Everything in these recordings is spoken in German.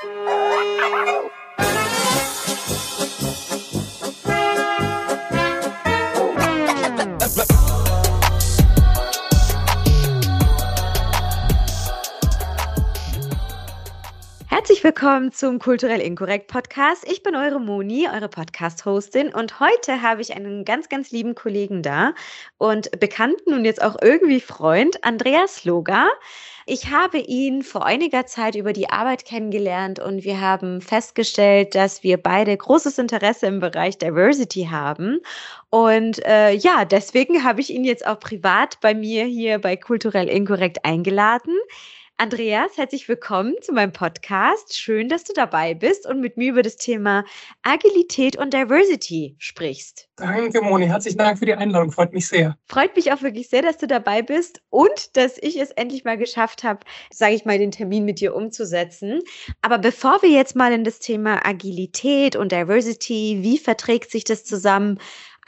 Herzlich willkommen zum Kulturell Inkorrekt Podcast. Ich bin eure Moni, eure Podcast-Hostin und heute habe ich einen ganz, ganz lieben Kollegen da und Bekannten und jetzt auch irgendwie Freund, Andreas Loga. Ich habe ihn vor einiger Zeit über die Arbeit kennengelernt und wir haben festgestellt, dass wir beide großes Interesse im Bereich Diversity haben. Und äh, ja, deswegen habe ich ihn jetzt auch privat bei mir hier bei Kulturell Inkorrekt eingeladen. Andreas, herzlich willkommen zu meinem Podcast. Schön, dass du dabei bist und mit mir über das Thema Agilität und Diversity sprichst. Danke, Moni. Herzlichen Dank für die Einladung. Freut mich sehr. Freut mich auch wirklich sehr, dass du dabei bist und dass ich es endlich mal geschafft habe, sage ich mal, den Termin mit dir umzusetzen. Aber bevor wir jetzt mal in das Thema Agilität und Diversity, wie verträgt sich das zusammen,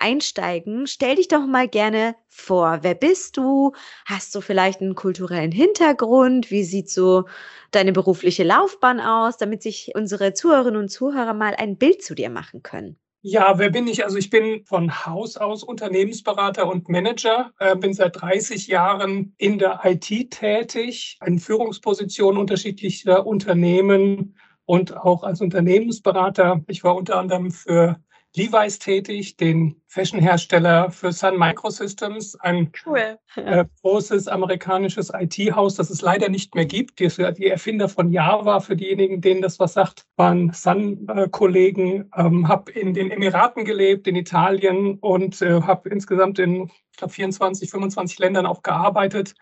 einsteigen, stell dich doch mal gerne vor. Wer bist du? Hast du vielleicht einen kulturellen Hintergrund? Wie sieht so deine berufliche Laufbahn aus, damit sich unsere Zuhörerinnen und Zuhörer mal ein Bild zu dir machen können? Ja, wer bin ich? Also ich bin von Haus aus Unternehmensberater und Manager, äh, bin seit 30 Jahren in der IT tätig, in Führungspositionen unterschiedlicher Unternehmen und auch als Unternehmensberater. Ich war unter anderem für Levi's tätig, den Fashionhersteller für Sun Microsystems, ein cool. äh, großes amerikanisches IT-Haus, das es leider nicht mehr gibt. Die, die, Erfinder von Java, für diejenigen, denen das was sagt, waren Sun-Kollegen. Ähm, habe in den Emiraten gelebt, in Italien und äh, habe insgesamt in ich glaube 24, 25 Ländern auch gearbeitet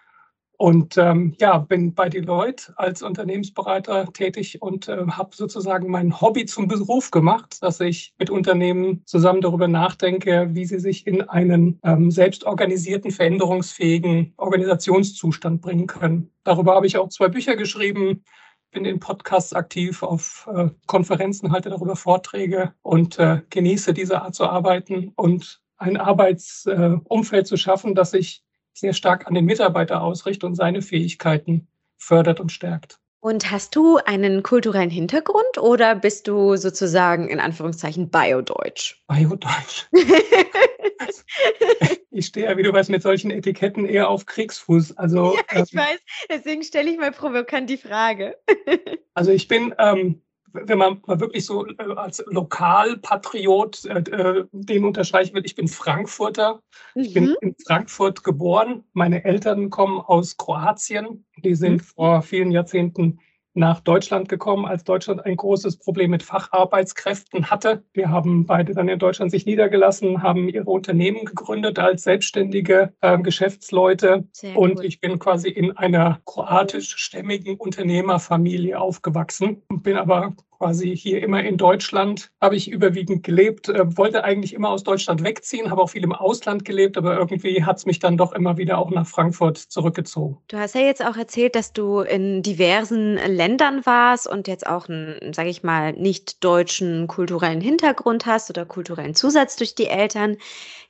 und ähm, ja, bin bei Deloitte als Unternehmensberater tätig und äh, habe sozusagen mein Hobby zum Beruf gemacht, dass ich mit Unternehmen zusammen darüber nachdenke, wie sie sich in einen ähm, selbstorganisierten, veränderungsfähigen Organisationszustand bringen können. Darüber habe ich auch zwei Bücher geschrieben, bin in Podcasts aktiv, auf äh, Konferenzen halte darüber Vorträge und äh, genieße diese Art zu arbeiten und ein Arbeitsumfeld äh, zu schaffen, das sich sehr stark an den Mitarbeiter ausrichtet und seine Fähigkeiten fördert und stärkt. Und hast du einen kulturellen Hintergrund oder bist du sozusagen in Anführungszeichen Biodeutsch? Biodeutsch. ich stehe ja, wie du weißt, mit solchen Etiketten eher auf Kriegsfuß. Also, ja, ich ähm, weiß, deswegen stelle ich mal provokant die Frage. also ich bin ähm, wenn man mal wirklich so äh, als Lokalpatriot äh, äh, den unterstreichen will, ich bin Frankfurter. Mhm. Ich bin mhm. in Frankfurt geboren. Meine Eltern kommen aus Kroatien. Die sind mhm. vor vielen Jahrzehnten nach Deutschland gekommen, als Deutschland ein großes Problem mit Facharbeitskräften hatte. Wir haben beide dann in Deutschland sich niedergelassen, haben ihre Unternehmen gegründet als selbstständige äh, Geschäftsleute. Sehr und gut. ich bin quasi in einer kroatischstämmigen Unternehmerfamilie aufgewachsen, bin aber quasi hier immer in Deutschland, habe ich überwiegend gelebt, äh, wollte eigentlich immer aus Deutschland wegziehen, habe auch viel im Ausland gelebt, aber irgendwie hat es mich dann doch immer wieder auch nach Frankfurt zurückgezogen. Du hast ja jetzt auch erzählt, dass du in diversen Ländern warst und jetzt auch einen, sage ich mal, nicht deutschen kulturellen Hintergrund hast oder kulturellen Zusatz durch die Eltern.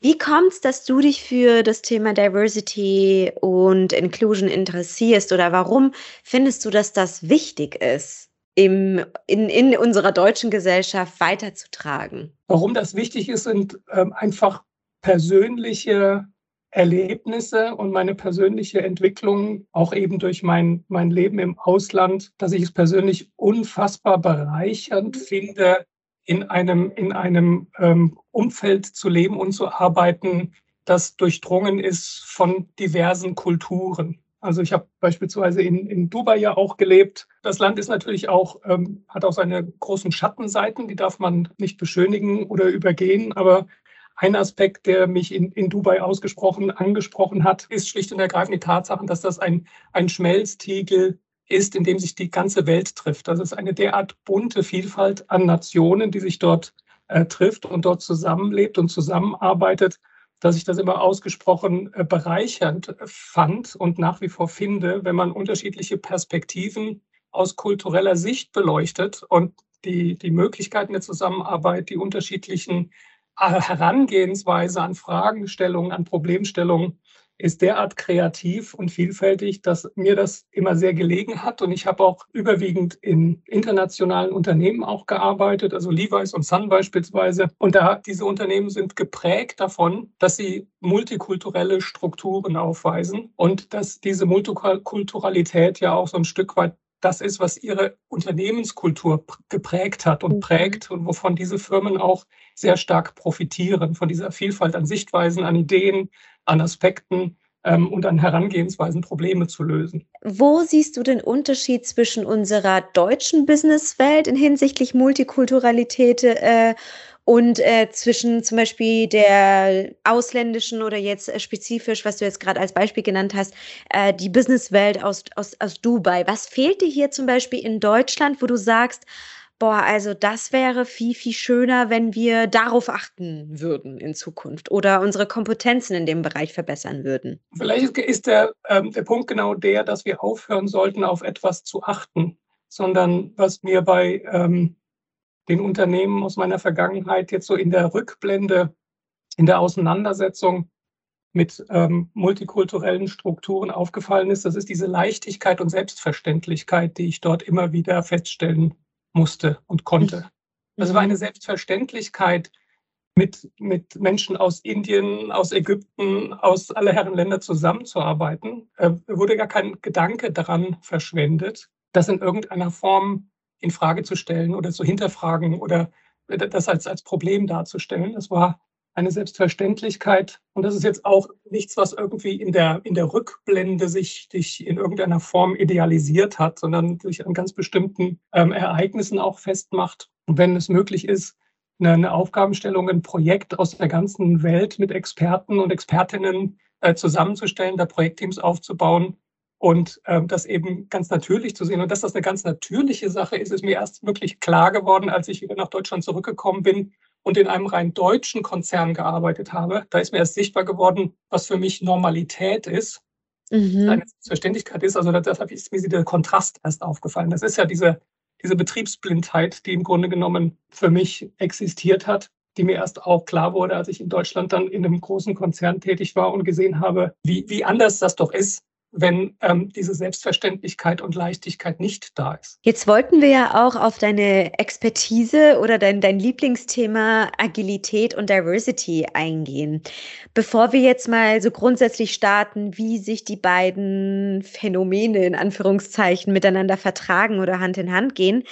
Wie kommt es, dass du dich für das Thema Diversity und Inclusion interessierst oder warum findest du, dass das wichtig ist? Im, in, in unserer deutschen Gesellschaft weiterzutragen? Warum das wichtig ist, sind ähm, einfach persönliche Erlebnisse und meine persönliche Entwicklung, auch eben durch mein, mein Leben im Ausland, dass ich es persönlich unfassbar bereichernd finde, in einem, in einem ähm, Umfeld zu leben und zu arbeiten, das durchdrungen ist von diversen Kulturen. Also ich habe beispielsweise in, in Dubai ja auch gelebt. Das Land ist natürlich auch, ähm, hat auch seine großen Schattenseiten, die darf man nicht beschönigen oder übergehen. Aber ein Aspekt, der mich in, in Dubai ausgesprochen angesprochen hat, ist schlicht und ergreifend die Tatsache, dass das ein, ein Schmelztiegel ist, in dem sich die ganze Welt trifft. Das ist eine derart bunte Vielfalt an Nationen, die sich dort äh, trifft und dort zusammenlebt und zusammenarbeitet dass ich das immer ausgesprochen äh, bereichernd fand und nach wie vor finde, wenn man unterschiedliche Perspektiven aus kultureller Sicht beleuchtet und die, die Möglichkeiten der Zusammenarbeit, die unterschiedlichen äh, Herangehensweise an Fragestellungen, an Problemstellungen ist derart kreativ und vielfältig, dass mir das immer sehr gelegen hat. Und ich habe auch überwiegend in internationalen Unternehmen auch gearbeitet, also Levi's und Sun beispielsweise. Und da diese Unternehmen sind geprägt davon, dass sie multikulturelle Strukturen aufweisen und dass diese Multikulturalität ja auch so ein Stück weit das ist, was ihre Unternehmenskultur geprägt hat und mhm. prägt und wovon diese Firmen auch sehr stark profitieren, von dieser Vielfalt an Sichtweisen, an Ideen, an Aspekten ähm, und an Herangehensweisen, Probleme zu lösen. Wo siehst du den Unterschied zwischen unserer deutschen Businesswelt in hinsichtlich Multikulturalität äh, und äh, zwischen zum Beispiel der ausländischen oder jetzt äh, spezifisch, was du jetzt gerade als Beispiel genannt hast, äh, die Businesswelt aus, aus, aus Dubai. Was fehlt dir hier zum Beispiel in Deutschland, wo du sagst, boah, also das wäre viel, viel schöner, wenn wir darauf achten würden in Zukunft oder unsere Kompetenzen in dem Bereich verbessern würden? Vielleicht ist der, ähm, der Punkt genau der, dass wir aufhören sollten, auf etwas zu achten, sondern was mir bei ähm, den Unternehmen aus meiner Vergangenheit jetzt so in der Rückblende, in der Auseinandersetzung mit ähm, multikulturellen Strukturen aufgefallen ist. Das ist diese Leichtigkeit und Selbstverständlichkeit, die ich dort immer wieder feststellen musste und konnte. Das war eine Selbstverständlichkeit, mit, mit Menschen aus Indien, aus Ägypten, aus aller Herren Länder zusammenzuarbeiten. Äh, wurde gar kein Gedanke daran verschwendet, das in irgendeiner Form in Frage zu stellen oder zu hinterfragen oder das als, als Problem darzustellen. Das war eine Selbstverständlichkeit. Und das ist jetzt auch nichts, was irgendwie in der, in der Rückblende sich, sich in irgendeiner Form idealisiert hat, sondern sich an ganz bestimmten ähm, Ereignissen auch festmacht. Und wenn es möglich ist, eine, eine, Aufgabenstellung, ein Projekt aus der ganzen Welt mit Experten und Expertinnen äh, zusammenzustellen, da Projektteams aufzubauen, und ähm, das eben ganz natürlich zu sehen. Und dass das eine ganz natürliche Sache ist, ist mir erst wirklich klar geworden, als ich wieder nach Deutschland zurückgekommen bin und in einem rein deutschen Konzern gearbeitet habe. Da ist mir erst sichtbar geworden, was für mich Normalität ist, mhm. eine Selbstverständlichkeit ist. Also deshalb ist mir der Kontrast erst aufgefallen. Das ist ja diese, diese Betriebsblindheit, die im Grunde genommen für mich existiert hat die mir erst auch klar wurde, als ich in Deutschland dann in einem großen Konzern tätig war und gesehen habe, wie, wie anders das doch ist, wenn ähm, diese Selbstverständlichkeit und Leichtigkeit nicht da ist. Jetzt wollten wir ja auch auf deine Expertise oder dein, dein Lieblingsthema Agilität und Diversity eingehen. Bevor wir jetzt mal so grundsätzlich starten, wie sich die beiden Phänomene in Anführungszeichen miteinander vertragen oder Hand in Hand gehen,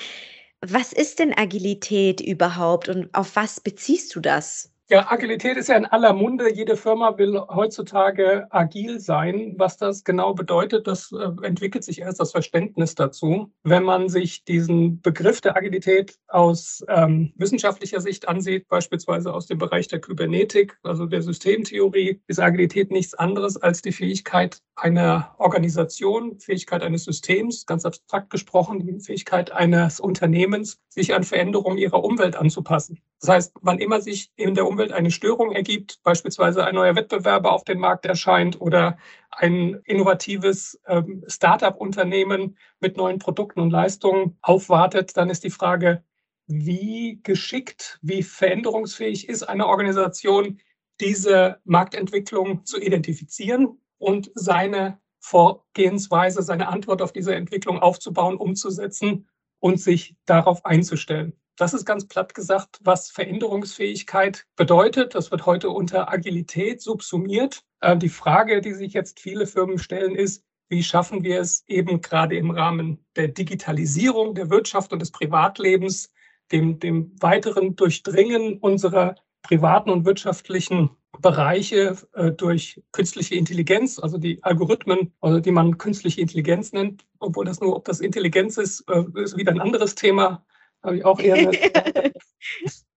was ist denn Agilität überhaupt und auf was beziehst du das? Ja, Agilität ist ja in aller Munde. Jede Firma will heutzutage agil sein. Was das genau bedeutet, das äh, entwickelt sich erst das Verständnis dazu. Wenn man sich diesen Begriff der Agilität aus ähm, wissenschaftlicher Sicht ansieht, beispielsweise aus dem Bereich der Kybernetik, also der Systemtheorie, ist Agilität nichts anderes als die Fähigkeit einer Organisation, Fähigkeit eines Systems, ganz abstrakt gesprochen, die Fähigkeit eines Unternehmens, sich an Veränderungen ihrer Umwelt anzupassen. Das heißt, wann immer sich in der Umwelt eine Störung ergibt, beispielsweise ein neuer Wettbewerber auf den Markt erscheint oder ein innovatives ähm, Start-up-Unternehmen mit neuen Produkten und Leistungen aufwartet, dann ist die Frage, wie geschickt, wie veränderungsfähig ist eine Organisation, diese Marktentwicklung zu identifizieren und seine Vorgehensweise, seine Antwort auf diese Entwicklung aufzubauen, umzusetzen und sich darauf einzustellen. Das ist ganz platt gesagt, was Veränderungsfähigkeit bedeutet. Das wird heute unter Agilität subsumiert. Äh, die Frage, die sich jetzt viele Firmen stellen, ist, wie schaffen wir es eben gerade im Rahmen der Digitalisierung der Wirtschaft und des Privatlebens, dem, dem weiteren Durchdringen unserer privaten und wirtschaftlichen Bereiche äh, durch künstliche Intelligenz, also die Algorithmen, also die man künstliche Intelligenz nennt, obwohl das nur, ob das Intelligenz ist, äh, ist wieder ein anderes Thema habe ich auch eher eine,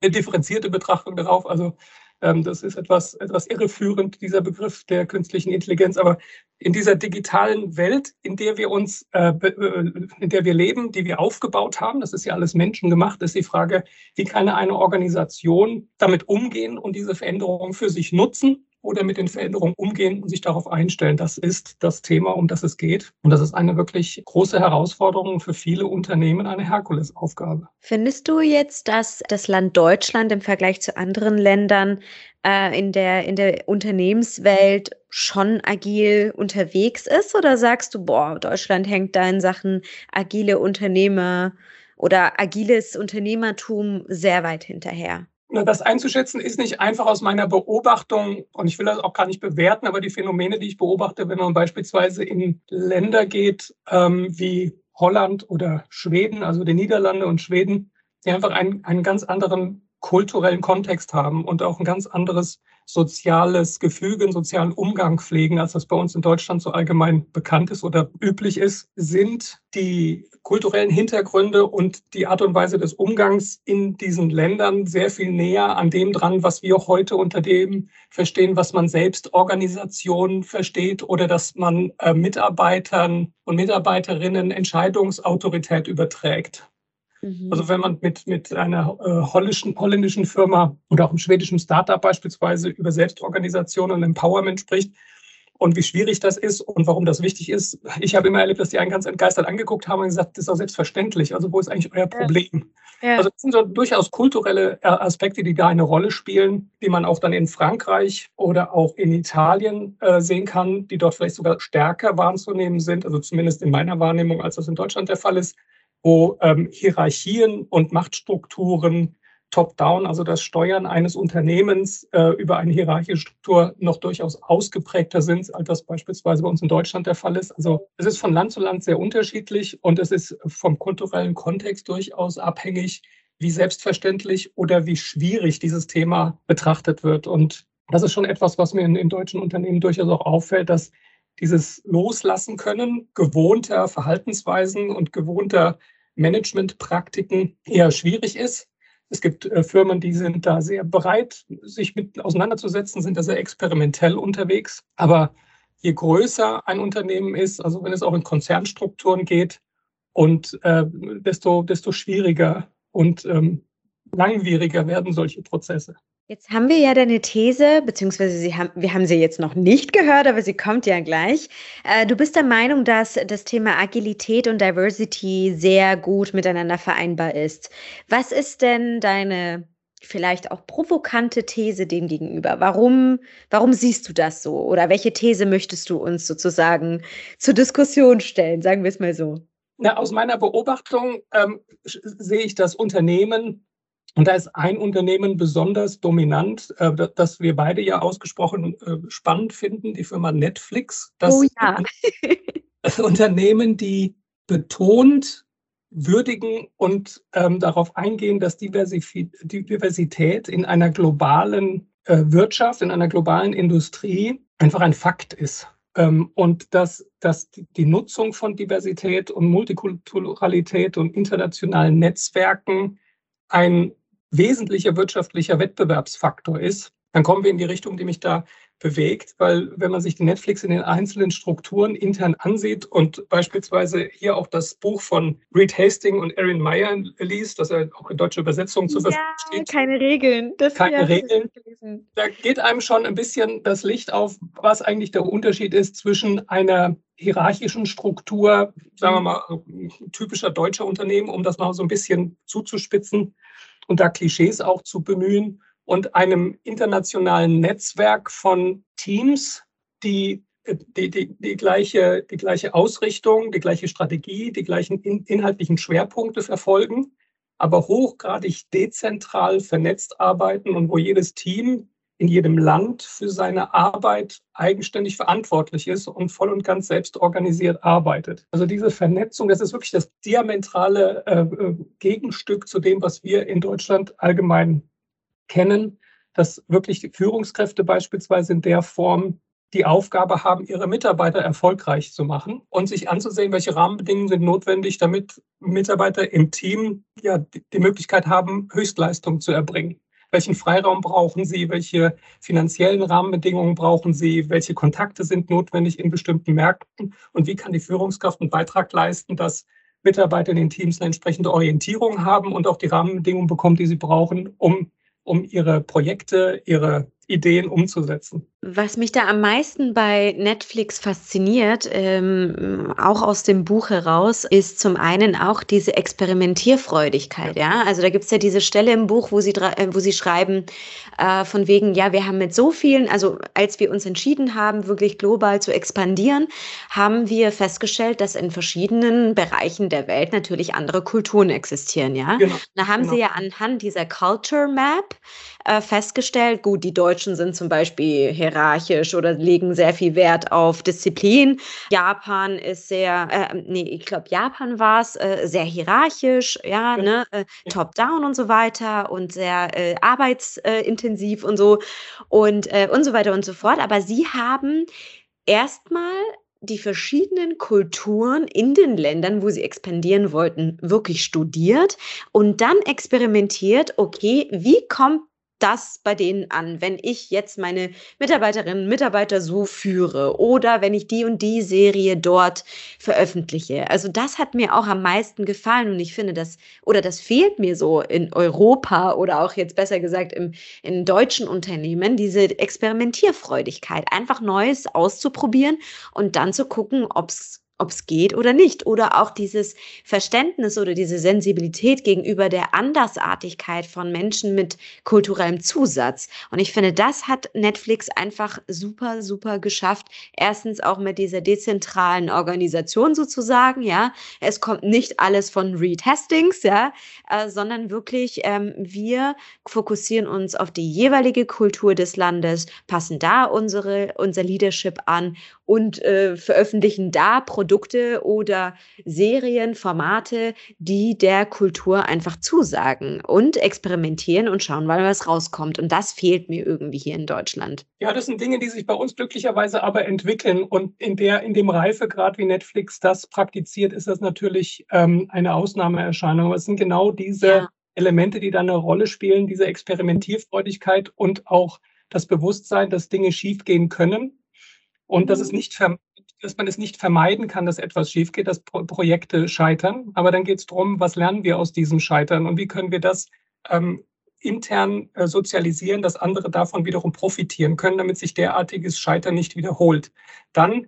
eine differenzierte Betrachtung darauf. Also ähm, das ist etwas, etwas irreführend, dieser Begriff der künstlichen Intelligenz. Aber in dieser digitalen Welt, in der wir uns, äh, äh, in der wir leben, die wir aufgebaut haben, das ist ja alles menschengemacht, ist die Frage, wie kann eine Organisation damit umgehen und diese Veränderungen für sich nutzen oder mit den Veränderungen umgehen und sich darauf einstellen. Das ist das Thema, um das es geht. Und das ist eine wirklich große Herausforderung für viele Unternehmen, eine Herkulesaufgabe. Findest du jetzt, dass das Land Deutschland im Vergleich zu anderen Ländern äh, in, der, in der Unternehmenswelt schon agil unterwegs ist? Oder sagst du, boah, Deutschland hängt da in Sachen agile Unternehmer oder agiles Unternehmertum sehr weit hinterher? Das einzuschätzen ist nicht einfach aus meiner Beobachtung und ich will das auch gar nicht bewerten, aber die Phänomene, die ich beobachte, wenn man beispielsweise in Länder geht ähm, wie Holland oder Schweden, also die Niederlande und Schweden, die einfach einen, einen ganz anderen kulturellen Kontext haben und auch ein ganz anderes soziales Gefüge, einen sozialen Umgang pflegen, als das bei uns in Deutschland so allgemein bekannt ist oder üblich ist, sind die kulturellen Hintergründe und die Art und Weise des Umgangs in diesen Ländern sehr viel näher an dem dran, was wir heute unter dem verstehen, was man selbst Organisation versteht oder dass man äh, Mitarbeitern und Mitarbeiterinnen Entscheidungsautorität überträgt. Mhm. Also wenn man mit, mit einer äh, holländischen, holländischen Firma oder auch einem schwedischen Startup beispielsweise über Selbstorganisation und Empowerment spricht und wie schwierig das ist und warum das wichtig ist. Ich habe immer erlebt, dass die einen ganz entgeistert angeguckt haben und gesagt, das ist doch selbstverständlich. Also wo ist eigentlich euer Problem? Ja. Ja. Also das sind so durchaus kulturelle äh, Aspekte, die da eine Rolle spielen, die man auch dann in Frankreich oder auch in Italien äh, sehen kann, die dort vielleicht sogar stärker wahrzunehmen sind, also zumindest in meiner Wahrnehmung, als das in Deutschland der Fall ist wo ähm, Hierarchien und Machtstrukturen top-down, also das Steuern eines Unternehmens äh, über eine hierarchische Struktur noch durchaus ausgeprägter sind, als das beispielsweise bei uns in Deutschland der Fall ist. Also es ist von Land zu Land sehr unterschiedlich und es ist vom kulturellen Kontext durchaus abhängig, wie selbstverständlich oder wie schwierig dieses Thema betrachtet wird. Und das ist schon etwas, was mir in, in deutschen Unternehmen durchaus auch auffällt, dass dieses Loslassen können gewohnter Verhaltensweisen und gewohnter Managementpraktiken eher schwierig ist. Es gibt äh, Firmen, die sind da sehr bereit, sich mit auseinanderzusetzen, sind da sehr experimentell unterwegs. Aber je größer ein Unternehmen ist, also wenn es auch in Konzernstrukturen geht, und äh, desto, desto schwieriger und ähm, langwieriger werden solche Prozesse. Jetzt haben wir ja deine These, beziehungsweise haben, wir haben sie jetzt noch nicht gehört, aber sie kommt ja gleich. Äh, du bist der Meinung, dass das Thema Agilität und Diversity sehr gut miteinander vereinbar ist. Was ist denn deine vielleicht auch provokante These dem gegenüber? Warum, warum siehst du das so? Oder welche These möchtest du uns sozusagen zur Diskussion stellen? Sagen wir es mal so. Na, aus meiner Beobachtung ähm, sehe ich das Unternehmen und da ist ein Unternehmen besonders dominant, äh, das wir beide ja ausgesprochen äh, spannend finden, die Firma Netflix. Das oh ja. das Unternehmen, die betont würdigen und ähm, darauf eingehen, dass Diversität in einer globalen äh, Wirtschaft, in einer globalen Industrie einfach ein Fakt ist. Ähm, und dass, dass die Nutzung von Diversität und Multikulturalität und internationalen Netzwerken ein wesentlicher wirtschaftlicher Wettbewerbsfaktor ist, dann kommen wir in die Richtung, die mich da bewegt, weil wenn man sich die Netflix in den einzelnen Strukturen intern ansieht und beispielsweise hier auch das Buch von Reed Hastings und Erin Meyer liest, das er auch in deutscher Übersetzung zur Verfügung ja, steht. keine Regeln. Das keine Regeln. Da geht einem schon ein bisschen das Licht auf, was eigentlich der Unterschied ist zwischen einer hierarchischen Struktur, sagen wir mal, typischer deutscher Unternehmen, um das mal so ein bisschen zuzuspitzen, und da Klischees auch zu bemühen und einem internationalen Netzwerk von Teams, die die, die, die, gleiche, die gleiche Ausrichtung, die gleiche Strategie, die gleichen in, inhaltlichen Schwerpunkte verfolgen, aber hochgradig dezentral vernetzt arbeiten und wo jedes Team in jedem Land für seine Arbeit eigenständig verantwortlich ist und voll und ganz selbst organisiert arbeitet. Also diese Vernetzung, das ist wirklich das diametrale äh, äh, Gegenstück zu dem, was wir in Deutschland allgemein kennen, dass wirklich Führungskräfte beispielsweise in der Form die Aufgabe haben, ihre Mitarbeiter erfolgreich zu machen und sich anzusehen, welche Rahmenbedingungen sind notwendig, damit Mitarbeiter im Team ja die Möglichkeit haben, Höchstleistung zu erbringen. Welchen Freiraum brauchen Sie? Welche finanziellen Rahmenbedingungen brauchen Sie? Welche Kontakte sind notwendig in bestimmten Märkten? Und wie kann die Führungskraft einen Beitrag leisten, dass Mitarbeiter in den Teams eine entsprechende Orientierung haben und auch die Rahmenbedingungen bekommen, die sie brauchen, um, um ihre Projekte, ihre Ideen umzusetzen. Was mich da am meisten bei Netflix fasziniert, ähm, auch aus dem Buch heraus, ist zum einen auch diese Experimentierfreudigkeit. Ja, also da gibt's ja diese Stelle im Buch, wo sie, äh, wo sie schreiben, äh, von wegen, ja, wir haben mit so vielen, also als wir uns entschieden haben, wirklich global zu expandieren, haben wir festgestellt, dass in verschiedenen Bereichen der Welt natürlich andere Kulturen existieren. Ja, genau. da haben genau. sie ja anhand dieser Culture Map äh, festgestellt, gut, die Deutschen sind zum Beispiel hierarchisch oder legen sehr viel Wert auf Disziplin. Japan ist sehr, äh, nee, ich glaube, Japan war es, äh, sehr hierarchisch, ja, ne, äh, top-down und so weiter und sehr äh, arbeitsintensiv und so und, äh, und so weiter und so fort. Aber sie haben erstmal die verschiedenen Kulturen in den Ländern, wo sie expandieren wollten, wirklich studiert und dann experimentiert, okay, wie kommt das bei denen an, wenn ich jetzt meine Mitarbeiterinnen und Mitarbeiter so führe oder wenn ich die und die Serie dort veröffentliche. Also das hat mir auch am meisten gefallen und ich finde das, oder das fehlt mir so in Europa oder auch jetzt besser gesagt im, in deutschen Unternehmen, diese Experimentierfreudigkeit, einfach Neues auszuprobieren und dann zu gucken, ob es ob es geht oder nicht. Oder auch dieses Verständnis oder diese Sensibilität gegenüber der Andersartigkeit von Menschen mit kulturellem Zusatz. Und ich finde, das hat Netflix einfach super, super geschafft. Erstens auch mit dieser dezentralen Organisation sozusagen, ja. Es kommt nicht alles von Retestings, ja, äh, sondern wirklich ähm, wir fokussieren uns auf die jeweilige Kultur des Landes, passen da unsere, unser Leadership an und äh, veröffentlichen da Produkte oder Serien, Formate, die der Kultur einfach zusagen und experimentieren und schauen, weil was rauskommt. Und das fehlt mir irgendwie hier in Deutschland. Ja, das sind Dinge, die sich bei uns glücklicherweise aber entwickeln. Und in, der, in dem Reifegrad, wie Netflix das praktiziert, ist das natürlich ähm, eine Ausnahmeerscheinung. Aber es sind genau diese ja. Elemente, die da eine Rolle spielen, diese Experimentierfreudigkeit und auch das Bewusstsein, dass Dinge schiefgehen können und dass es mhm. nicht dass man es nicht vermeiden kann, dass etwas schief geht, dass Pro Projekte scheitern. Aber dann geht es darum, was lernen wir aus diesem Scheitern und wie können wir das ähm, intern äh, sozialisieren, dass andere davon wiederum profitieren können, damit sich derartiges Scheitern nicht wiederholt. Dann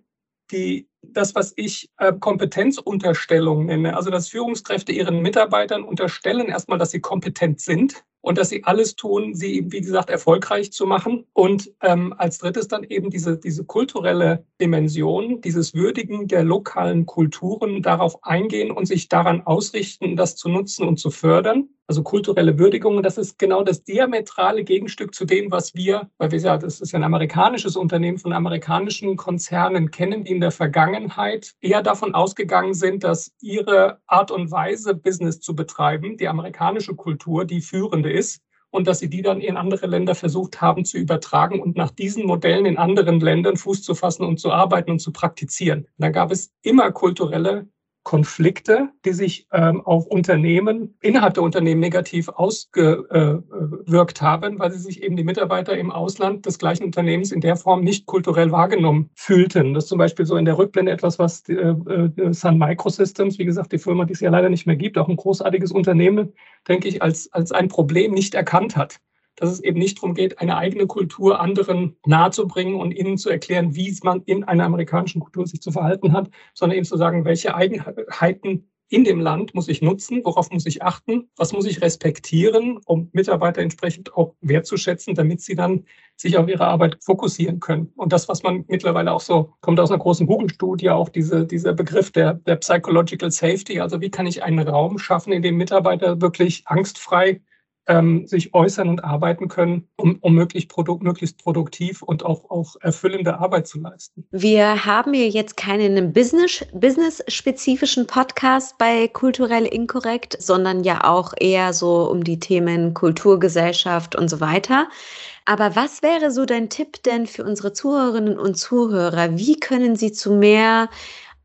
die, das, was ich äh, Kompetenzunterstellung nenne, also dass Führungskräfte ihren Mitarbeitern unterstellen erstmal, dass sie kompetent sind und dass sie alles tun, sie, wie gesagt, erfolgreich zu machen. Und ähm, als drittes dann eben diese, diese kulturelle Dimension, dieses Würdigen der lokalen Kulturen, darauf eingehen und sich daran ausrichten, das zu nutzen und zu fördern. Also kulturelle Würdigung, das ist genau das diametrale Gegenstück zu dem, was wir, weil wir ja, das ist ja ein amerikanisches Unternehmen von amerikanischen Konzernen kennen, die in der Vergangenheit eher davon ausgegangen sind, dass ihre Art und Weise, Business zu betreiben, die amerikanische Kultur, die führende ist und dass sie die dann in andere Länder versucht haben zu übertragen und nach diesen Modellen in anderen Ländern Fuß zu fassen und zu arbeiten und zu praktizieren. Da gab es immer kulturelle Konflikte, die sich ähm, auf Unternehmen, innerhalb der Unternehmen negativ ausgewirkt haben, weil sie sich eben die Mitarbeiter im Ausland des gleichen Unternehmens in der Form nicht kulturell wahrgenommen fühlten. Das ist zum Beispiel so in der Rückblende etwas, was die, äh, äh, Sun Microsystems, wie gesagt, die Firma, die es ja leider nicht mehr gibt, auch ein großartiges Unternehmen, denke ich, als, als ein Problem nicht erkannt hat dass es eben nicht darum geht, eine eigene Kultur anderen nahezubringen und ihnen zu erklären, wie man in einer amerikanischen Kultur sich zu verhalten hat, sondern eben zu sagen, welche Eigenheiten in dem Land muss ich nutzen, worauf muss ich achten, was muss ich respektieren, um Mitarbeiter entsprechend auch wertzuschätzen, damit sie dann sich auf ihre Arbeit fokussieren können. Und das, was man mittlerweile auch so, kommt aus einer großen Google-Studie, auch diese, dieser Begriff der, der Psychological Safety, also wie kann ich einen Raum schaffen, in dem Mitarbeiter wirklich angstfrei ähm, sich äußern und arbeiten können, um, um möglichst, produ möglichst produktiv und auch, auch erfüllende Arbeit zu leisten. Wir haben hier jetzt keinen business-spezifischen Podcast bei Kulturell Inkorrekt, sondern ja auch eher so um die Themen Kulturgesellschaft und so weiter. Aber was wäre so dein Tipp denn für unsere Zuhörerinnen und Zuhörer? Wie können sie zu mehr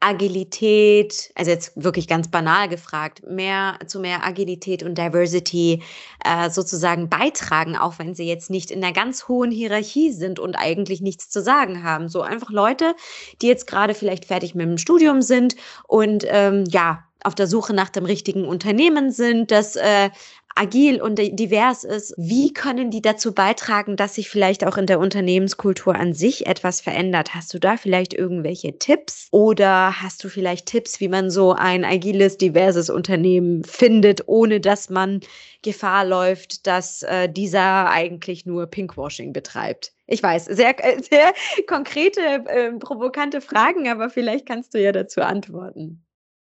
Agilität, also jetzt wirklich ganz banal gefragt, mehr zu mehr Agilität und Diversity äh, sozusagen beitragen, auch wenn sie jetzt nicht in einer ganz hohen Hierarchie sind und eigentlich nichts zu sagen haben. So einfach Leute, die jetzt gerade vielleicht fertig mit dem Studium sind und ähm, ja auf der Suche nach dem richtigen Unternehmen sind, das äh, agil und divers ist, wie können die dazu beitragen, dass sich vielleicht auch in der Unternehmenskultur an sich etwas verändert? Hast du da vielleicht irgendwelche Tipps oder hast du vielleicht Tipps, wie man so ein agiles, diverses Unternehmen findet, ohne dass man Gefahr läuft, dass äh, dieser eigentlich nur Pinkwashing betreibt? Ich weiß, sehr, äh, sehr konkrete, äh, provokante Fragen, aber vielleicht kannst du ja dazu antworten.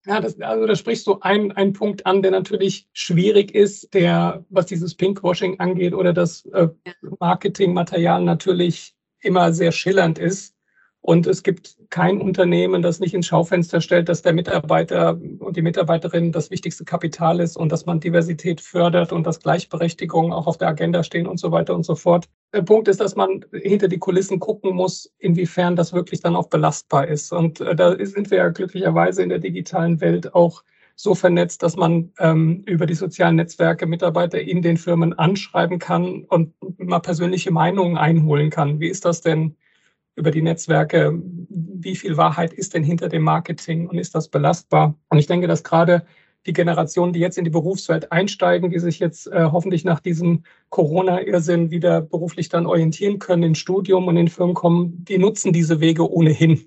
Ja, das, also da sprichst du einen, einen Punkt an, der natürlich schwierig ist, der, was dieses Pinkwashing angeht oder das äh, Marketingmaterial natürlich immer sehr schillernd ist. Und es gibt kein Unternehmen, das nicht ins Schaufenster stellt, dass der Mitarbeiter und die Mitarbeiterin das wichtigste Kapital ist und dass man Diversität fördert und dass Gleichberechtigung auch auf der Agenda stehen und so weiter und so fort. Der Punkt ist, dass man hinter die Kulissen gucken muss, inwiefern das wirklich dann auch belastbar ist. Und äh, da sind wir ja glücklicherweise in der digitalen Welt auch so vernetzt, dass man ähm, über die sozialen Netzwerke Mitarbeiter in den Firmen anschreiben kann und mal persönliche Meinungen einholen kann. Wie ist das denn? Über die Netzwerke, wie viel Wahrheit ist denn hinter dem Marketing und ist das belastbar? Und ich denke, dass gerade die Generationen, die jetzt in die Berufswelt einsteigen, die sich jetzt äh, hoffentlich nach diesem Corona-Irrsinn wieder beruflich dann orientieren können, ins Studium und in Firmen kommen, die nutzen diese Wege ohnehin.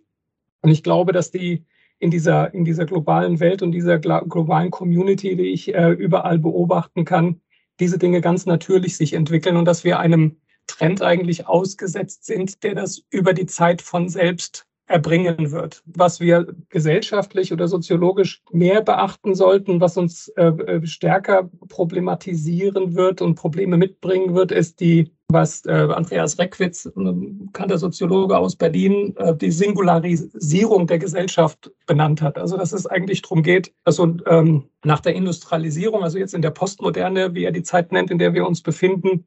Und ich glaube, dass die in dieser, in dieser globalen Welt und dieser globalen Community, die ich äh, überall beobachten kann, diese Dinge ganz natürlich sich entwickeln und dass wir einem Trend eigentlich ausgesetzt sind, der das über die Zeit von selbst erbringen wird. Was wir gesellschaftlich oder soziologisch mehr beachten sollten, was uns äh, äh stärker problematisieren wird und Probleme mitbringen wird, ist die, was äh, Andreas Reckwitz, ein bekannter Soziologe aus Berlin, äh, die Singularisierung der Gesellschaft benannt hat. Also dass es eigentlich darum geht, also ähm, nach der Industrialisierung, also jetzt in der Postmoderne, wie er die Zeit nennt, in der wir uns befinden,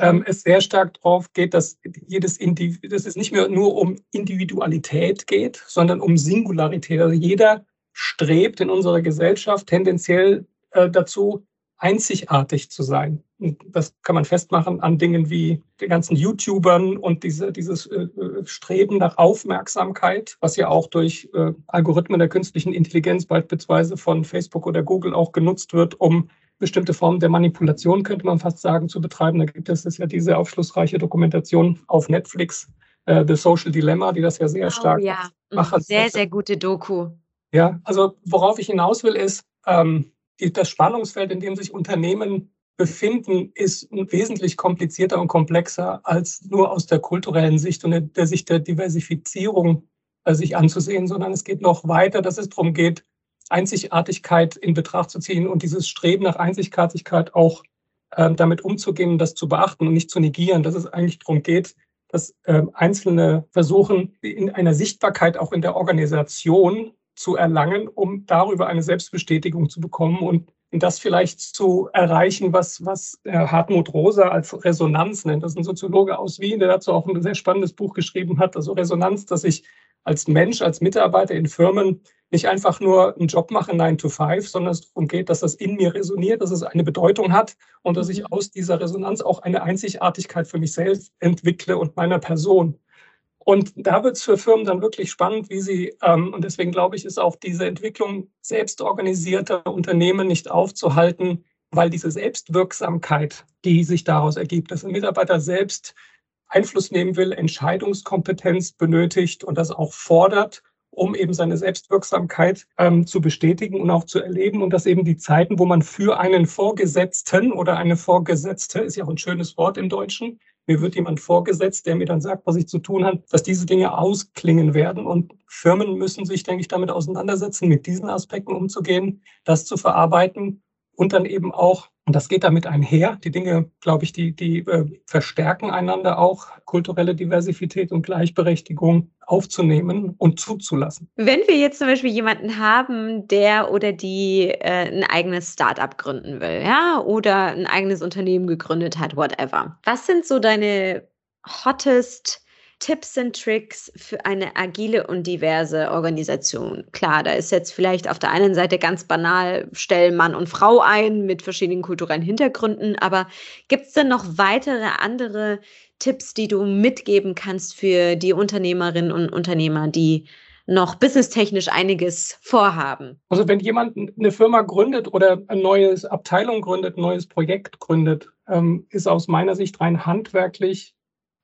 ähm, mhm. es sehr stark darauf geht, dass jedes Indiv dass es nicht mehr nur um Individualität geht, sondern um Singularität. Also jeder strebt in unserer Gesellschaft tendenziell äh, dazu, einzigartig zu sein. Und das kann man festmachen an Dingen wie den ganzen YouTubern und diese, dieses äh, äh, Streben nach Aufmerksamkeit, was ja auch durch äh, Algorithmen der künstlichen Intelligenz beispielsweise von Facebook oder Google auch genutzt wird, um bestimmte Formen der Manipulation, könnte man fast sagen, zu betreiben. Da gibt es ja diese aufschlussreiche Dokumentation auf Netflix, äh, The Social Dilemma, die das ja sehr oh, stark ja. Macht. Sehr, sehr gute Doku. Ja, also worauf ich hinaus will, ist, ähm, die, das Spannungsfeld, in dem sich Unternehmen befinden, ist wesentlich komplizierter und komplexer als nur aus der kulturellen Sicht und der, der Sicht der Diversifizierung äh, sich anzusehen, sondern es geht noch weiter, dass es darum geht, Einzigartigkeit in Betracht zu ziehen und dieses Streben nach Einzigartigkeit auch äh, damit umzugehen das zu beachten und nicht zu negieren, dass es eigentlich darum geht, dass äh, Einzelne versuchen, in einer Sichtbarkeit auch in der Organisation zu erlangen, um darüber eine Selbstbestätigung zu bekommen und das vielleicht zu erreichen, was, was äh, Hartmut Rosa als Resonanz nennt. Das ist ein Soziologe aus Wien, der dazu auch ein sehr spannendes Buch geschrieben hat. Also Resonanz, dass ich als Mensch, als Mitarbeiter in Firmen nicht einfach nur einen Job mache, 9 to 5, sondern es darum geht, dass das in mir resoniert, dass es eine Bedeutung hat und dass ich mhm. aus dieser Resonanz auch eine Einzigartigkeit für mich selbst entwickle und meiner Person. Und da wird es für Firmen dann wirklich spannend, wie sie, ähm, und deswegen glaube ich, ist auch diese Entwicklung selbstorganisierter Unternehmen nicht aufzuhalten, weil diese Selbstwirksamkeit, die sich daraus ergibt, dass ein Mitarbeiter selbst Einfluss nehmen will, Entscheidungskompetenz benötigt und das auch fordert, um eben seine Selbstwirksamkeit ähm, zu bestätigen und auch zu erleben und dass eben die Zeiten, wo man für einen Vorgesetzten oder eine Vorgesetzte, ist ja auch ein schönes Wort im Deutschen, mir wird jemand vorgesetzt, der mir dann sagt, was ich zu tun habe, dass diese Dinge ausklingen werden. Und Firmen müssen sich, denke ich, damit auseinandersetzen, mit diesen Aspekten umzugehen, das zu verarbeiten und dann eben auch, und das geht damit einher, die Dinge, glaube ich, die, die äh, verstärken einander auch, kulturelle Diversität und Gleichberechtigung aufzunehmen und zuzulassen. Wenn wir jetzt zum Beispiel jemanden haben, der oder die äh, ein eigenes Startup gründen will, ja, oder ein eigenes Unternehmen gegründet hat, whatever. Was sind so deine hottest Tipps und Tricks für eine agile und diverse Organisation? Klar, da ist jetzt vielleicht auf der einen Seite ganz banal, stellen Mann und Frau ein mit verschiedenen kulturellen Hintergründen, aber gibt es denn noch weitere andere Tipps, die du mitgeben kannst für die Unternehmerinnen und Unternehmer, die noch businesstechnisch einiges vorhaben? Also wenn jemand eine Firma gründet oder eine neue Abteilung gründet, ein neues Projekt gründet, ähm, ist aus meiner Sicht rein handwerklich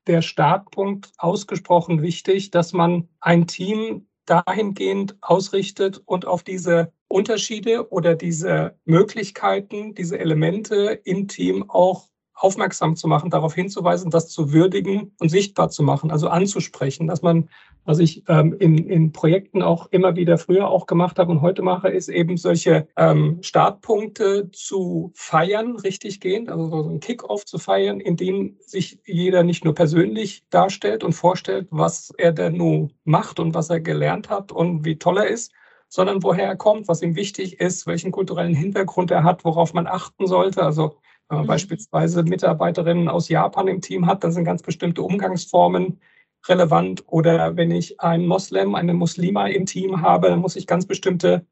der Startpunkt ausgesprochen wichtig, dass man ein Team dahingehend ausrichtet und auf diese Unterschiede oder diese Möglichkeiten, diese Elemente im Team auch aufmerksam zu machen, darauf hinzuweisen, das zu würdigen und sichtbar zu machen, also anzusprechen, dass man, was ich ähm, in, in Projekten auch immer wieder früher auch gemacht habe und heute mache, ist eben solche ähm, Startpunkte zu feiern, richtig gehend, also so ein Kick-off zu feiern, in dem sich jeder nicht nur persönlich darstellt und vorstellt, was er denn nun macht und was er gelernt hat und wie toll er ist, sondern woher er kommt, was ihm wichtig ist, welchen kulturellen Hintergrund er hat, worauf man achten sollte. Also wenn man mhm. beispielsweise Mitarbeiterinnen aus Japan im Team hat, dann sind ganz bestimmte Umgangsformen relevant. Oder wenn ich einen Moslem, eine Muslima im Team habe, dann muss ich ganz bestimmte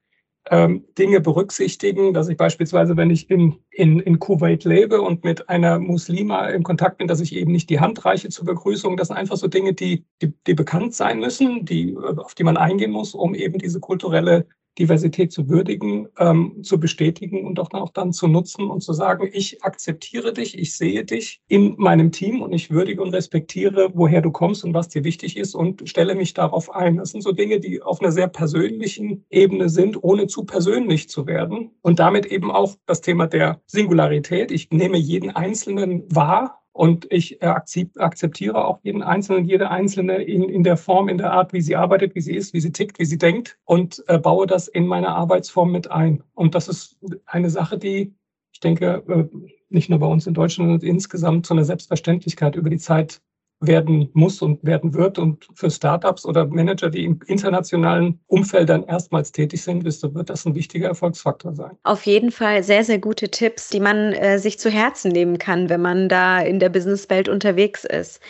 ähm, Dinge berücksichtigen, dass ich beispielsweise, wenn ich in, in, in Kuwait lebe und mit einer Muslima in Kontakt bin, dass ich eben nicht die Hand reiche zur Begrüßung. Das sind einfach so Dinge, die, die, die bekannt sein müssen, die, auf die man eingehen muss, um eben diese kulturelle Diversität zu würdigen, ähm, zu bestätigen und auch, auch dann zu nutzen und zu sagen, ich akzeptiere dich, ich sehe dich in meinem Team und ich würdige und respektiere, woher du kommst und was dir wichtig ist und stelle mich darauf ein. Das sind so Dinge, die auf einer sehr persönlichen Ebene sind, ohne zu persönlich zu werden. Und damit eben auch das Thema der Singularität. Ich nehme jeden Einzelnen wahr und ich äh, akzeptiere auch jeden Einzelnen, jede Einzelne in, in der Form, in der Art, wie sie arbeitet, wie sie ist, wie sie tickt, wie sie denkt und äh, baue das in meine Arbeitsform mit ein. Und das ist eine Sache, die, ich denke, äh, nicht nur bei uns in Deutschland, sondern insgesamt zu einer Selbstverständlichkeit über die Zeit werden muss und werden wird. Und für Startups oder Manager, die in internationalen Umfeldern erstmals tätig sind, wird das ein wichtiger Erfolgsfaktor sein. Auf jeden Fall sehr, sehr gute Tipps, die man äh, sich zu Herzen nehmen kann, wenn man da in der Businesswelt unterwegs ist.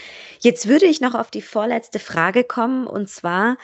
Jetzt würde ich noch auf die vorletzte Frage kommen, und zwar,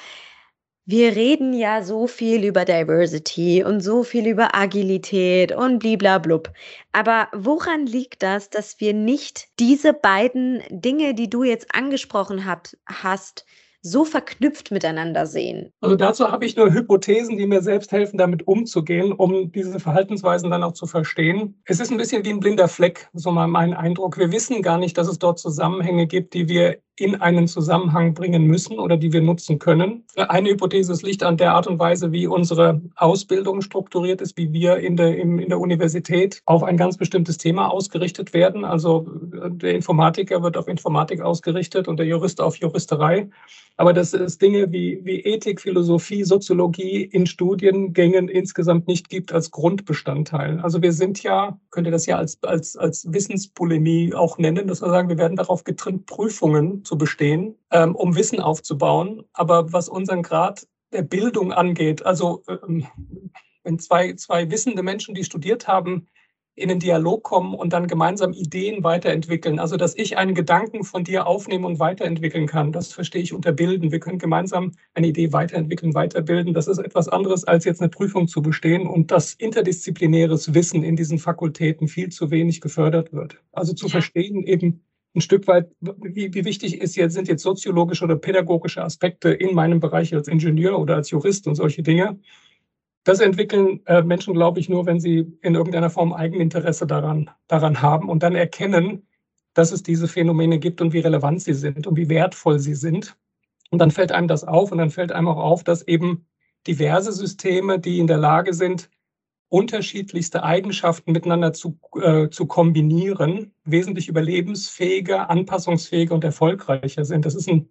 wir reden ja so viel über Diversity und so viel über Agilität und bliblablub. Aber woran liegt das, dass wir nicht diese beiden Dinge, die du jetzt angesprochen hab, hast, so verknüpft miteinander sehen? Also dazu habe ich nur Hypothesen, die mir selbst helfen, damit umzugehen, um diese Verhaltensweisen dann auch zu verstehen. Es ist ein bisschen wie ein blinder Fleck, so mal mein Eindruck. Wir wissen gar nicht, dass es dort Zusammenhänge gibt, die wir in einen Zusammenhang bringen müssen oder die wir nutzen können. Eine Hypothese, es liegt an der Art und Weise, wie unsere Ausbildung strukturiert ist, wie wir in der, in der Universität auf ein ganz bestimmtes Thema ausgerichtet werden. Also der Informatiker wird auf Informatik ausgerichtet und der Jurist auf Juristerei. Aber dass es Dinge wie, wie Ethik, Philosophie, Soziologie in Studiengängen insgesamt nicht gibt als Grundbestandteil. Also wir sind ja, könnte das ja als, als, als Wissenspolemie auch nennen, dass wir sagen, wir werden darauf getrimmt, Prüfungen zu bestehen, ähm, um Wissen aufzubauen. Aber was unseren Grad der Bildung angeht, also ähm, wenn zwei, zwei wissende Menschen, die studiert haben, in den Dialog kommen und dann gemeinsam Ideen weiterentwickeln. Also, dass ich einen Gedanken von dir aufnehmen und weiterentwickeln kann, das verstehe ich unter Bilden. Wir können gemeinsam eine Idee weiterentwickeln, weiterbilden. Das ist etwas anderes, als jetzt eine Prüfung zu bestehen und dass interdisziplinäres Wissen in diesen Fakultäten viel zu wenig gefördert wird. Also zu verstehen eben, ein Stück weit, wie, wie wichtig ist jetzt, sind jetzt soziologische oder pädagogische Aspekte in meinem Bereich als Ingenieur oder als Jurist und solche Dinge. Das entwickeln äh, Menschen, glaube ich, nur, wenn sie in irgendeiner Form Eigeninteresse daran, daran haben und dann erkennen, dass es diese Phänomene gibt und wie relevant sie sind und wie wertvoll sie sind. Und dann fällt einem das auf und dann fällt einem auch auf, dass eben diverse Systeme, die in der Lage sind, unterschiedlichste Eigenschaften miteinander zu, äh, zu kombinieren, wesentlich überlebensfähiger, anpassungsfähiger und erfolgreicher sind. Das ist ein,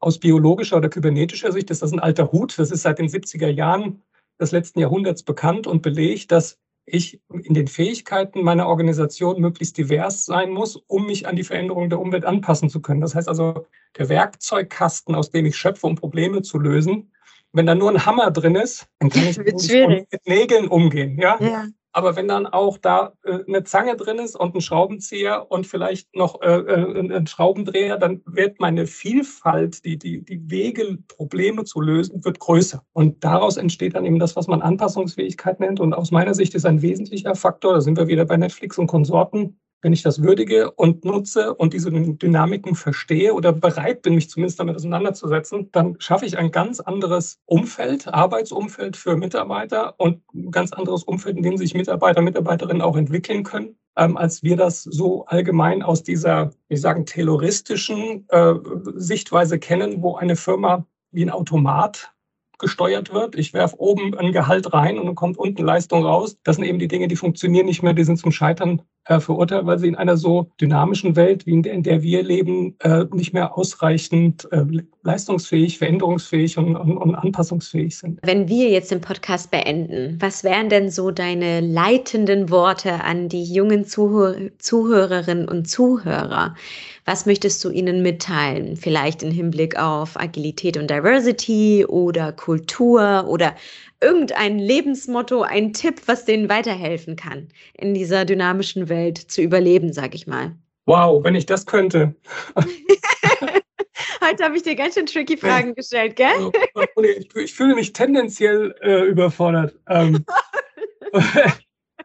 aus biologischer oder kybernetischer Sicht ist das ein alter Hut. Das ist seit den 70er Jahren des letzten Jahrhunderts bekannt und belegt, dass ich in den Fähigkeiten meiner Organisation möglichst divers sein muss, um mich an die Veränderungen der Umwelt anpassen zu können. Das heißt also, der Werkzeugkasten, aus dem ich schöpfe, um Probleme zu lösen, wenn da nur ein Hammer drin ist, dann kann ich mit Nägeln umgehen. Ja? ja? Aber wenn dann auch da äh, eine Zange drin ist und ein Schraubenzieher und vielleicht noch äh, äh, ein Schraubendreher, dann wird meine Vielfalt, die, die, die Wege, Probleme zu lösen, wird größer. Und daraus entsteht dann eben das, was man Anpassungsfähigkeit nennt. Und aus meiner Sicht ist ein wesentlicher Faktor, da sind wir wieder bei Netflix und Konsorten, wenn ich das würdige und nutze und diese Dynamiken verstehe oder bereit bin, mich zumindest damit auseinanderzusetzen, dann schaffe ich ein ganz anderes Umfeld, Arbeitsumfeld für Mitarbeiter und ein ganz anderes Umfeld, in dem sich Mitarbeiter, Mitarbeiterinnen auch entwickeln können, ähm, als wir das so allgemein aus dieser, wie sagen, tayloristischen äh, Sichtweise kennen, wo eine Firma wie ein Automat gesteuert wird. Ich werfe oben ein Gehalt rein und dann kommt unten Leistung raus. Das sind eben die Dinge, die funktionieren nicht mehr, die sind zum Scheitern äh, verurteilt, weil sie in einer so dynamischen Welt, wie in der, in der wir leben, äh, nicht mehr ausreichend äh, leistungsfähig, veränderungsfähig und, und, und, anpassungsfähig sind. Wenn wir jetzt den Podcast beenden, was wären denn so deine leitenden Worte an die jungen Zuhör Zuhörerinnen und Zuhörer? Was möchtest du ihnen mitteilen? Vielleicht im Hinblick auf Agilität und Diversity oder Kultur oder irgendein Lebensmotto, ein Tipp, was denen weiterhelfen kann, in dieser dynamischen Welt zu überleben, sag ich mal. Wow, wenn ich das könnte. Heute habe ich dir ganz schön tricky Fragen gestellt, gell? Also, ich, ich fühle mich tendenziell äh, überfordert. Ähm,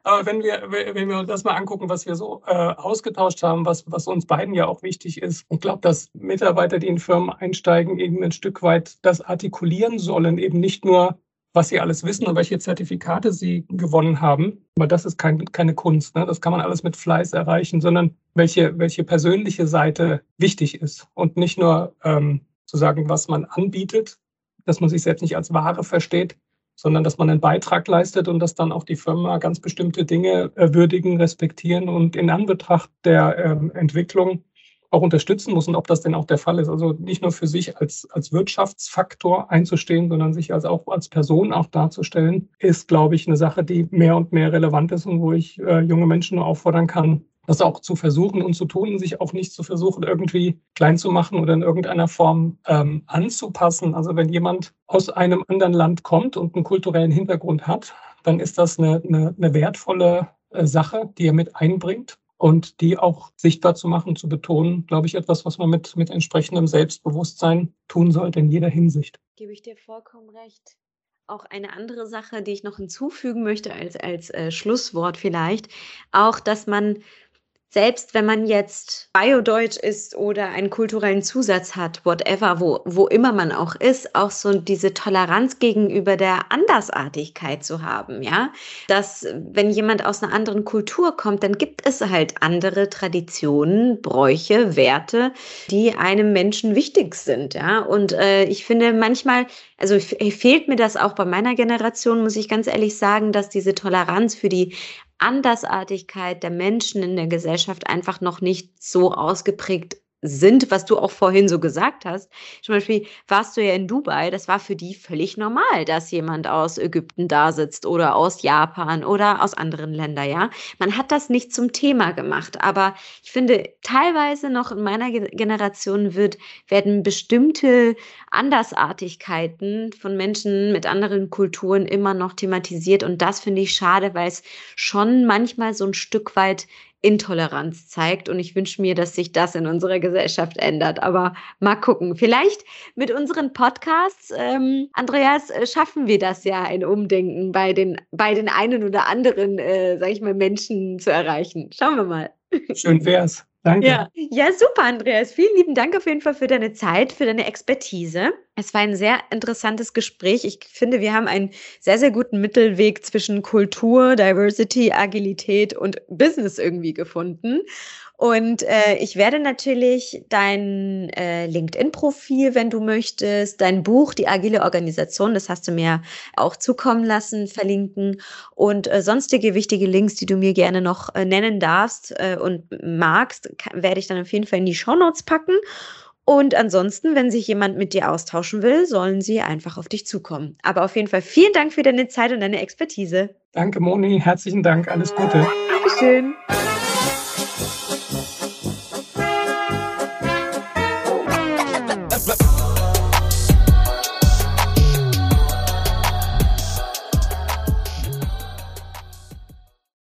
aber wenn wir, wenn wir uns das mal angucken, was wir so äh, ausgetauscht haben, was, was uns beiden ja auch wichtig ist, ich glaube, dass Mitarbeiter, die in Firmen einsteigen, eben ein Stück weit das artikulieren sollen, eben nicht nur was sie alles wissen und welche Zertifikate sie gewonnen haben. Aber das ist kein, keine Kunst. Ne? Das kann man alles mit Fleiß erreichen, sondern welche, welche persönliche Seite wichtig ist und nicht nur ähm, zu sagen, was man anbietet, dass man sich selbst nicht als Ware versteht, sondern dass man einen Beitrag leistet und dass dann auch die Firma ganz bestimmte Dinge äh, würdigen, respektieren und in Anbetracht der ähm, Entwicklung auch unterstützen muss und ob das denn auch der Fall ist. Also nicht nur für sich als, als Wirtschaftsfaktor einzustehen, sondern sich als auch als Person auch darzustellen, ist, glaube ich, eine Sache, die mehr und mehr relevant ist und wo ich äh, junge Menschen nur auffordern kann, das auch zu versuchen und zu tun sich auch nicht zu versuchen, irgendwie klein zu machen oder in irgendeiner Form ähm, anzupassen. Also wenn jemand aus einem anderen Land kommt und einen kulturellen Hintergrund hat, dann ist das eine, eine, eine wertvolle äh, Sache, die er mit einbringt und die auch sichtbar zu machen, zu betonen, glaube ich, etwas, was man mit, mit entsprechendem Selbstbewusstsein tun sollte in jeder Hinsicht. Gebe ich dir vollkommen recht. Auch eine andere Sache, die ich noch hinzufügen möchte als, als äh, Schlusswort vielleicht, auch, dass man selbst wenn man jetzt Biodeutsch ist oder einen kulturellen Zusatz hat, whatever, wo, wo immer man auch ist, auch so diese Toleranz gegenüber der Andersartigkeit zu haben, ja. Dass, wenn jemand aus einer anderen Kultur kommt, dann gibt es halt andere Traditionen, Bräuche, Werte, die einem Menschen wichtig sind, ja. Und äh, ich finde manchmal, also fehlt mir das auch bei meiner Generation, muss ich ganz ehrlich sagen, dass diese Toleranz für die Andersartigkeit der Menschen in der Gesellschaft einfach noch nicht so ausgeprägt sind, was du auch vorhin so gesagt hast. Zum Beispiel warst du ja in Dubai, das war für die völlig normal, dass jemand aus Ägypten da sitzt oder aus Japan oder aus anderen Ländern, ja. Man hat das nicht zum Thema gemacht, aber ich finde, teilweise noch in meiner Generation wird, werden bestimmte Andersartigkeiten von Menschen mit anderen Kulturen immer noch thematisiert und das finde ich schade, weil es schon manchmal so ein Stück weit Intoleranz zeigt. Und ich wünsche mir, dass sich das in unserer Gesellschaft ändert. Aber mal gucken. Vielleicht mit unseren Podcasts, ähm, Andreas, äh, schaffen wir das ja, ein Umdenken bei den, bei den einen oder anderen, äh, sage ich mal, Menschen zu erreichen. Schauen wir mal. Schön wär's. Danke. Ja. ja, super, Andreas. Vielen lieben Dank auf jeden Fall für deine Zeit, für deine Expertise. Es war ein sehr interessantes Gespräch. Ich finde, wir haben einen sehr, sehr guten Mittelweg zwischen Kultur, Diversity, Agilität und Business irgendwie gefunden. Und äh, ich werde natürlich dein äh, LinkedIn-Profil, wenn du möchtest, dein Buch, die agile Organisation, das hast du mir auch zukommen lassen, verlinken und äh, sonstige wichtige Links, die du mir gerne noch äh, nennen darfst äh, und magst, werde ich dann auf jeden Fall in die Show Notes packen. Und ansonsten, wenn sich jemand mit dir austauschen will, sollen sie einfach auf dich zukommen. Aber auf jeden Fall vielen Dank für deine Zeit und deine Expertise. Danke, Moni. Herzlichen Dank. Alles Gute. Dankeschön.